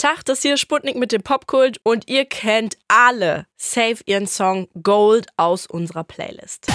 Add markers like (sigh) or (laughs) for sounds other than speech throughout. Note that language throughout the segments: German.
Tag, das hier ist Sputnik mit dem Popkult und ihr kennt alle Save ihren Song Gold aus unserer Playlist.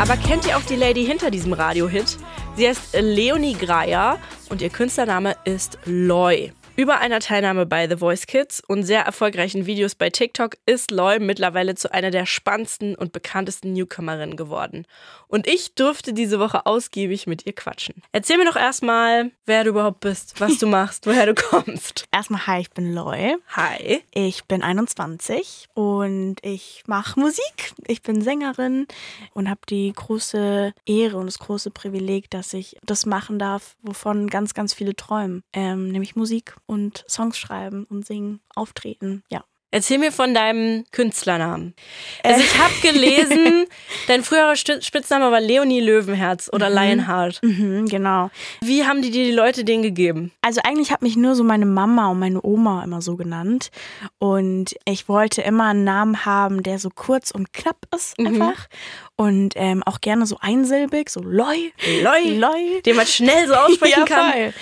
Aber kennt ihr auch die Lady hinter diesem Radiohit? Sie heißt Leonie Greyer und ihr Künstlername ist Loy. Über einer Teilnahme bei The Voice Kids und sehr erfolgreichen Videos bei TikTok ist Loy mittlerweile zu einer der spannendsten und bekanntesten Newcomerinnen geworden. Und ich durfte diese Woche ausgiebig mit ihr quatschen. Erzähl mir doch erstmal, wer du überhaupt bist, was du machst, woher du kommst. (laughs) Erstmal, hi, ich bin Loy. Hi. Ich bin 21 und ich mache Musik. Ich bin Sängerin und habe die große Ehre und das große Privileg, dass ich das machen darf, wovon ganz, ganz viele träumen, ähm, nämlich Musik und Songs schreiben und singen, auftreten. Ja. Erzähl mir von deinem Künstlernamen. Also ich habe gelesen, (laughs) dein früherer Spitzname war Leonie Löwenherz oder mhm. Lionheart. Mhm, genau. Wie haben die dir die Leute den gegeben? Also eigentlich hat mich nur so meine Mama und meine Oma immer so genannt. Und ich wollte immer einen Namen haben, der so kurz und knapp ist mhm. einfach. Und ähm, auch gerne so einsilbig, so Loi. Loi. Loi. Den man schnell so aussprechen (laughs) ja, kann. Voll.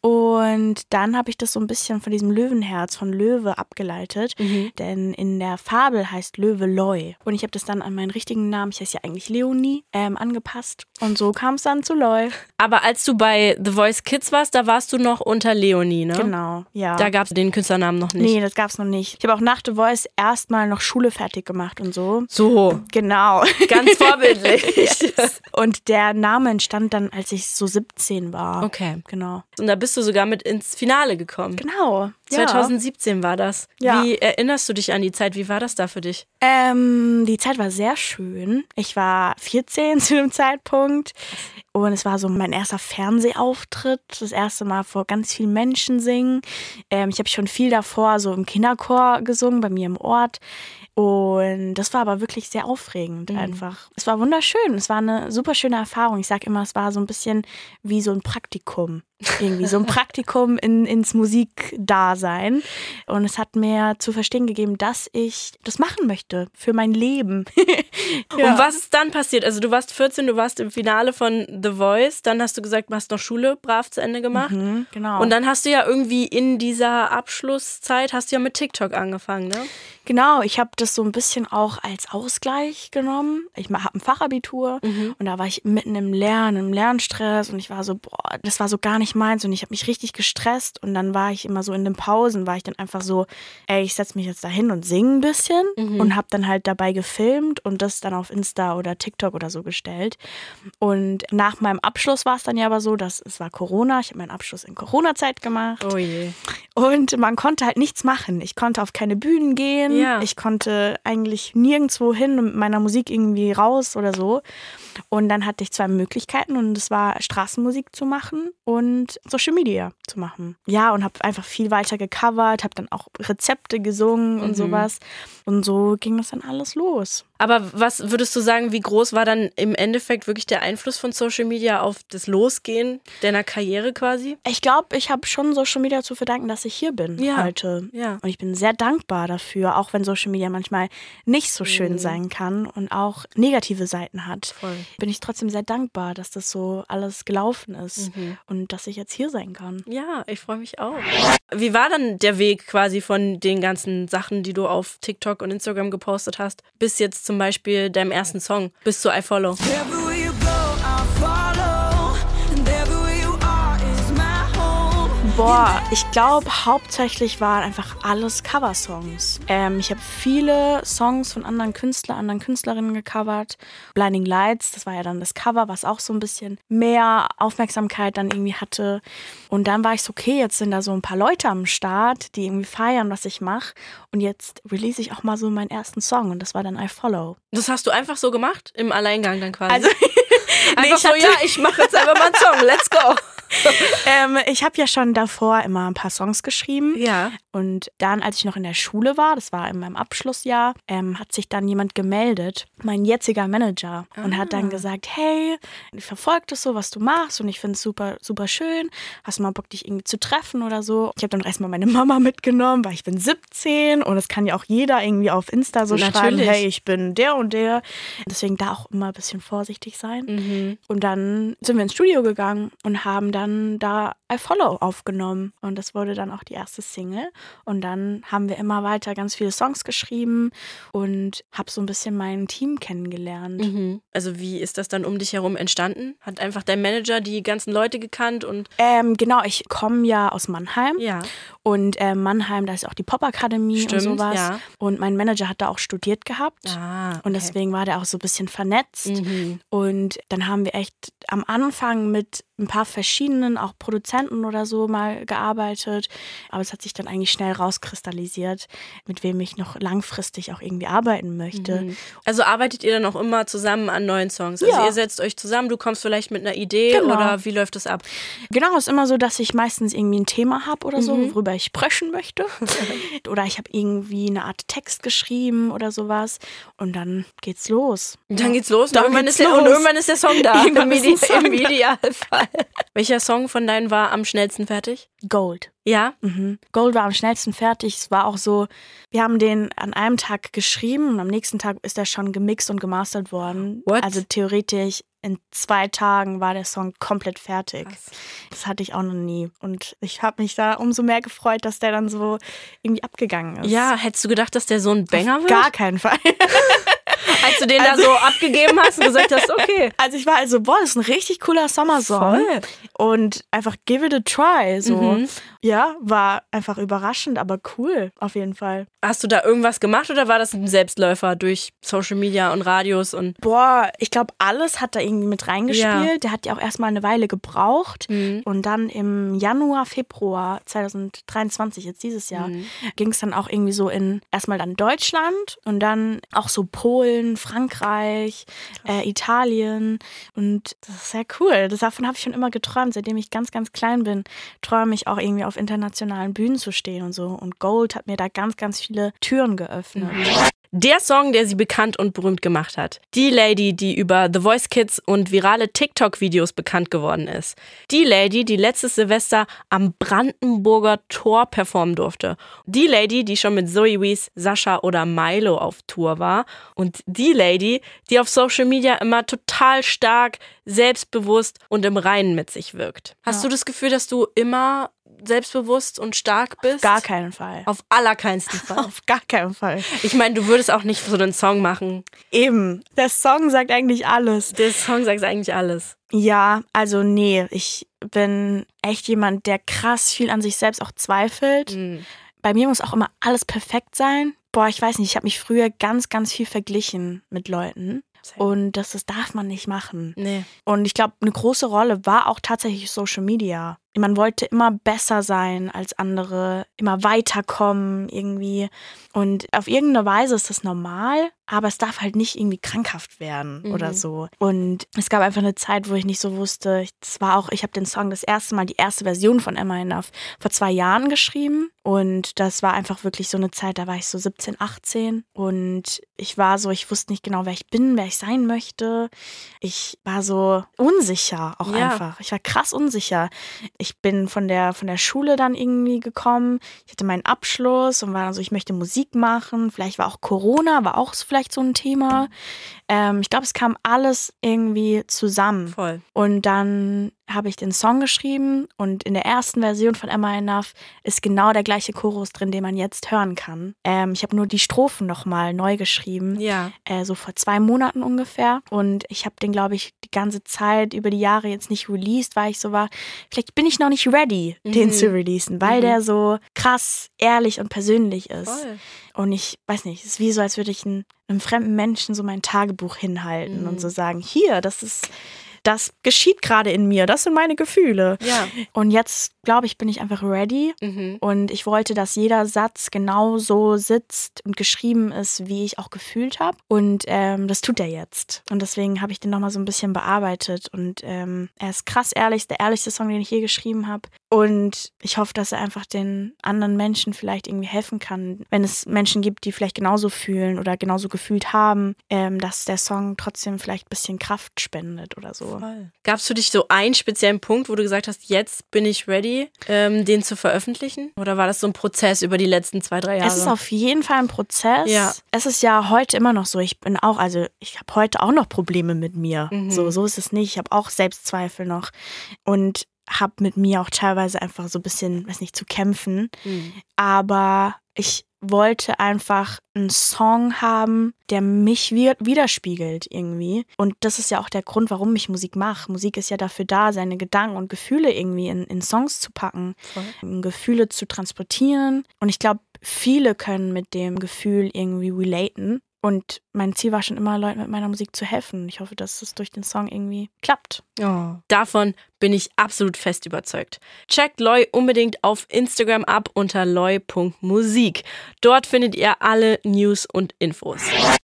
Und dann habe ich das so ein bisschen von diesem Löwenherz, von Löwe abgeleitet. Mhm. Denn in der Fabel heißt Löwe Loi. Und ich habe das dann an meinen richtigen Namen, ich heiße ja eigentlich Leonie, ähm, angepasst. Und so kam es dann zu Loi. Aber als du bei The Voice Kids warst, da warst du noch unter Leonie, ne? Genau, ja. Da gab es den Künstlernamen noch nicht. Nee, das gab es noch nicht. Ich habe auch nach The Voice erstmal noch Schule fertig gemacht und so. So. Genau. (laughs) Ganz vorbildlich. (laughs) yes. Und der Name entstand dann, als ich so 17 war. Okay. Genau. Und da bist bist du sogar mit ins Finale gekommen. Genau. 2017 war das. Ja. Wie erinnerst du dich an die Zeit? Wie war das da für dich? Ähm, die Zeit war sehr schön. Ich war 14 (laughs) zu dem Zeitpunkt und es war so mein erster Fernsehauftritt. Das erste Mal vor ganz vielen Menschen singen. Ähm, ich habe schon viel davor so im Kinderchor gesungen bei mir im Ort. Und das war aber wirklich sehr aufregend mhm. einfach. Es war wunderschön. Es war eine super schöne Erfahrung. Ich sage immer, es war so ein bisschen wie so ein Praktikum. Irgendwie so ein (laughs) Praktikum in, ins Musikdasein. Und es hat mir zu verstehen gegeben, dass ich das machen möchte für mein Leben. (laughs) ja. Und was ist dann passiert? Also du warst 14, du warst im Finale von The Voice, dann hast du gesagt, du hast noch Schule brav zu Ende gemacht. Mhm, genau. Und dann hast du ja irgendwie in dieser Abschlusszeit, hast du ja mit TikTok angefangen, ne? Genau, ich habe das so ein bisschen auch als Ausgleich genommen. Ich habe ein Fachabitur mhm. und da war ich mitten im Lernen, im Lernstress und ich war so, boah, das war so gar nicht meins und ich habe mich richtig gestresst und dann war ich immer so in den Pausen, war ich dann einfach so, ey, ich setze mich jetzt da hin und singe ein bisschen mhm. und habe dann halt dabei gefilmt und das dann auf Insta oder TikTok oder so gestellt. Und nach meinem Abschluss war es dann ja aber so, dass es war Corona, ich habe meinen Abschluss in Corona-Zeit gemacht. Oh je. Und man konnte halt nichts machen. Ich konnte auf keine Bühnen gehen. Ja. Ich konnte eigentlich nirgendwo hin mit meiner Musik irgendwie raus oder so. Und dann hatte ich zwei Möglichkeiten und es war Straßenmusik zu machen und Social Media zu machen. Ja, und habe einfach viel weiter gecovert, habe dann auch Rezepte gesungen und mhm. sowas. Und so ging das dann alles los. Aber was würdest du sagen, wie groß war dann im Endeffekt wirklich der Einfluss von Social Media auf das Losgehen deiner Karriere quasi? Ich glaube, ich habe schon Social Media zu verdanken, dass ich hier bin ja. heute. Ja. Und ich bin sehr dankbar dafür, auch wenn Social Media manchmal nicht so schön mhm. sein kann und auch negative Seiten hat. Voll. Bin ich trotzdem sehr dankbar, dass das so alles gelaufen ist mhm. und dass ich jetzt hier sein kann. Ja, ich freue mich auch. Wie war dann der Weg quasi von den ganzen Sachen, die du auf TikTok und Instagram gepostet hast, bis jetzt zum Beispiel deinem ersten Song, bis zu I Follow? Boah, ich glaube, hauptsächlich waren einfach alles Coversongs. Ähm, ich habe viele Songs von anderen Künstlern, anderen Künstlerinnen gecovert. Blinding Lights, das war ja dann das Cover, was auch so ein bisschen mehr Aufmerksamkeit dann irgendwie hatte. Und dann war ich so, okay, jetzt sind da so ein paar Leute am Start, die irgendwie feiern, was ich mache. Und jetzt release ich auch mal so meinen ersten Song und das war dann I Follow. Das hast du einfach so gemacht? Im Alleingang dann quasi? Also, (laughs) nee, so, ja, ich mache jetzt einfach mal einen Song, let's go. (laughs) ähm, ich habe ja schon davor immer ein paar Songs geschrieben. Ja. Und dann, als ich noch in der Schule war, das war in meinem Abschlussjahr, ähm, hat sich dann jemand gemeldet, mein jetziger Manager, und hat dann gesagt, hey, ich verfolge das so, was du machst und ich finde es super, super schön. Hast du mal Bock, dich irgendwie zu treffen oder so? Ich habe dann erstmal meine Mama (laughs) mitgenommen, weil ich bin 17 und es kann ja auch jeder irgendwie auf Insta so schreiben, Natürlich. hey, ich bin der und der. Deswegen da auch immer ein bisschen vorsichtig sein. Mhm. Und dann sind wir ins Studio gegangen und haben dann da I Follow aufgenommen. Und das wurde dann auch die erste Single. Und dann haben wir immer weiter ganz viele Songs geschrieben und habe so ein bisschen mein Team kennengelernt. Mhm. Also wie ist das dann um dich herum entstanden? Hat einfach dein Manager die ganzen Leute gekannt und Ähm, genau, ich komme ja aus Mannheim. ja. Und äh, Mannheim, da ist auch die Popakademie und sowas. ja. Und mein Manager hat da auch studiert gehabt. Ah, Und okay. deswegen war der auch so ein bisschen vernetzt. Mhm. Und dann haben wir echt am Anfang mit ein paar verschiedenen, auch Produzenten oder so mal gearbeitet. Aber es hat sich dann eigentlich schnell rauskristallisiert, mit wem ich noch langfristig auch irgendwie arbeiten möchte. Mhm. Also arbeitet ihr dann auch immer zusammen an neuen Songs? Also Ja. ihr setzt euch zusammen, du kommst vielleicht mit einer Idee Genau. oder wie läuft das ab? Genau, ist immer so, dass ich meistens irgendwie ein Thema habe oder so, Mhm. worüber ich sprechen möchte. (laughs) oder ich habe irgendwie eine Art Text geschrieben oder sowas. Und dann geht's los. Und dann geht's los und Dann irgendwann, geht's ist der, und los. irgendwann ist der Song da. (laughs) Im, Ide Song Im. Idealfall. (laughs) Welcher Song von deinen war am schnellsten fertig? Gold. Ja? Mhm. Gold war am schnellsten fertig. Es war auch so, wir haben den an einem Tag geschrieben und am nächsten Tag ist er schon gemixt und gemastert worden. What? Also theoretisch in zwei Tagen war der Song komplett fertig. Krass. Das hatte ich auch noch nie. Und ich habe mich da umso mehr gefreut, dass der dann so irgendwie abgegangen ist. Ja, hättest du gedacht, dass der so ein Banger wird? Gar keinen Fall. (laughs) Als du den da so abgegeben hast und gesagt hast, okay. (laughs) Also ich war also, boah, das ist ein richtig cooler Sommersong. Voll. Und einfach give it a try. So. Mhm. Ja, war einfach überraschend, aber cool, auf jeden Fall. Hast du da irgendwas gemacht oder war das ein Selbstläufer durch Social Media und Radios und Boah, ich glaube, alles hat da irgendwie mit reingespielt. Ja. Der hat ja auch erstmal eine Weile gebraucht. Mhm. Und dann im Januar, Februar 2023, jetzt dieses Jahr, Mhm. ging es dann auch irgendwie so in erstmal dann Deutschland und dann auch so Polen, Frankreich, äh, Italien. Und das ist sehr cool. Das, davon habe ich schon immer geträumt, seitdem ich ganz, ganz klein bin. Träume ich auch irgendwie auf internationalen Bühnen zu stehen und so. Und Gold hat mir da ganz, ganz viele Türen geöffnet. Der Song, der sie bekannt und berühmt gemacht hat. Die Lady, die über The Voice Kids und virale TikTok-Videos bekannt geworden ist. Die Lady, die letztes Silvester am Brandenburger Tor performen durfte. Die Lady, die schon mit Zoe Wees, Sascha oder Milo auf Tour war. Und die Lady, die auf Social Media immer total stark, selbstbewusst und im Reinen mit sich wirkt. Hast Ja. du das Gefühl, dass du immer selbstbewusst und stark bist? Gar keinen Fall. Auf allerkeinsten (laughs) Fall. Auf gar keinen Fall. Ich meine, du würdest auch nicht so einen Song machen. Eben. Der Song sagt eigentlich alles. Der Song sagt eigentlich alles. Ja, also nee, ich bin echt jemand, der krass viel an sich selbst auch zweifelt. Mhm. Bei mir muss auch immer alles perfekt sein. Boah, ich weiß nicht, ich habe mich früher ganz, ganz viel verglichen mit Leuten. Und das, das darf man nicht machen. Nee. Und ich glaube, eine große Rolle war auch tatsächlich Social Media. Man wollte immer besser sein als andere, immer weiterkommen irgendwie. Und auf irgendeine Weise ist das normal, aber es darf halt nicht irgendwie krankhaft werden Mhm. oder so. Und es gab einfach eine Zeit, wo ich nicht so wusste. Es war auch, ich habe den Song das erste Mal, die erste Version von Emma Enough vor zwei Jahren geschrieben. Und das war einfach wirklich so eine Zeit, da war ich so 17, 18. Und ich war so, ich wusste nicht genau, wer ich bin, wer ich sein möchte. Ich war so unsicher auch Ja. einfach. Ich war krass unsicher. Ich bin von der, von der Schule dann irgendwie gekommen. Ich hatte meinen Abschluss und war dann so, ich möchte Musik machen. Vielleicht war auch Corona, war auch vielleicht so ein Thema. Ähm, ich glaube, es kam alles irgendwie zusammen. Voll. Und dann habe ich den Song geschrieben und in der ersten Version von Emma Enough ist genau der gleiche Chorus drin, den man jetzt hören kann. Ähm, ich habe nur die Strophen nochmal neu geschrieben, Ja. äh, so vor zwei Monaten ungefähr. Und ich habe den, glaube ich, die ganze Zeit über die Jahre jetzt nicht released, weil ich so war, vielleicht bin ich noch nicht ready, den Mhm. zu releasen, weil Mhm. der so krass, ehrlich und persönlich ist. Voll. Und ich weiß nicht, es ist wie so, als würde ich einen, einem fremden Menschen so mein Tagebuch hinhalten Mhm. und so sagen, hier, das ist, das geschieht gerade in mir, das sind meine Gefühle. Ja. Und jetzt glaube ich, bin ich einfach ready. Mhm. Und ich wollte, dass jeder Satz genau so sitzt und geschrieben ist, wie ich auch gefühlt habe. Und ähm, das tut er jetzt. Und deswegen habe ich den nochmal so ein bisschen bearbeitet. Und ähm, er ist krass ehrlich, der ehrlichste Song, den ich je geschrieben habe. Und ich hoffe, dass er einfach den anderen Menschen vielleicht irgendwie helfen kann, wenn es Menschen gibt, die vielleicht genauso fühlen oder genauso gefühlt haben, ähm, dass der Song trotzdem vielleicht ein bisschen Kraft spendet oder so. Gab es für dich so einen speziellen Punkt, wo du gesagt hast, jetzt bin ich ready, ähm, den zu veröffentlichen? Oder war das so ein Prozess über die letzten zwei, drei Jahre? Es ist auf jeden Fall ein Prozess. Ja. Es ist ja heute immer noch so. Ich bin auch, also ich habe heute auch noch Probleme mit mir. Mhm. So, so ist es nicht. Ich habe auch Selbstzweifel noch und habe mit mir auch teilweise einfach so ein bisschen, weiß nicht, zu kämpfen. Mhm. Aber ich wollte einfach einen Song haben, der mich wi- widerspiegelt irgendwie. Und das ist ja auch der Grund, warum ich Musik mache. Musik ist ja dafür da, seine Gedanken und Gefühle irgendwie in, in Songs zu packen, Voll. Gefühle zu transportieren. Und ich glaube, viele können mit dem Gefühl irgendwie relaten. Und mein Ziel war schon immer, Leuten mit meiner Musik zu helfen. Ich hoffe, dass es durch den Song irgendwie klappt. Oh. Davon bin ich absolut fest überzeugt. Checkt Loy unbedingt auf Instagram ab unter loy.musik. Dort findet ihr alle News und Infos.